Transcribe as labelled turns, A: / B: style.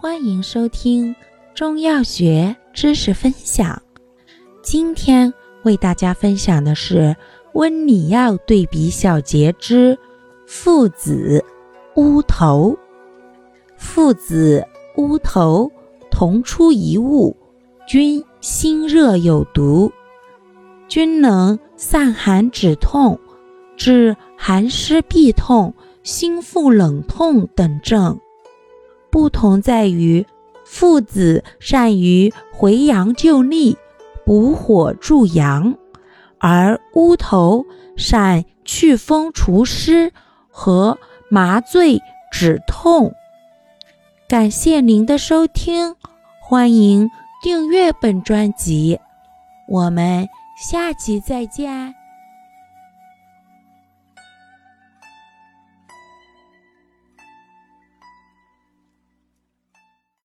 A: 欢迎收听中药学知识分享。今天为大家分享的是温里药对比小节之附子、乌头。附子、乌头同出一物，均心热有毒，均能散寒止痛，治寒湿痹痛。心腹冷痛等症，不同在于附子善于回阳救逆、补火助阳，而乌头善祛风除湿和麻醉止痛。感谢您的收听，欢迎订阅本专辑，我们下期再见。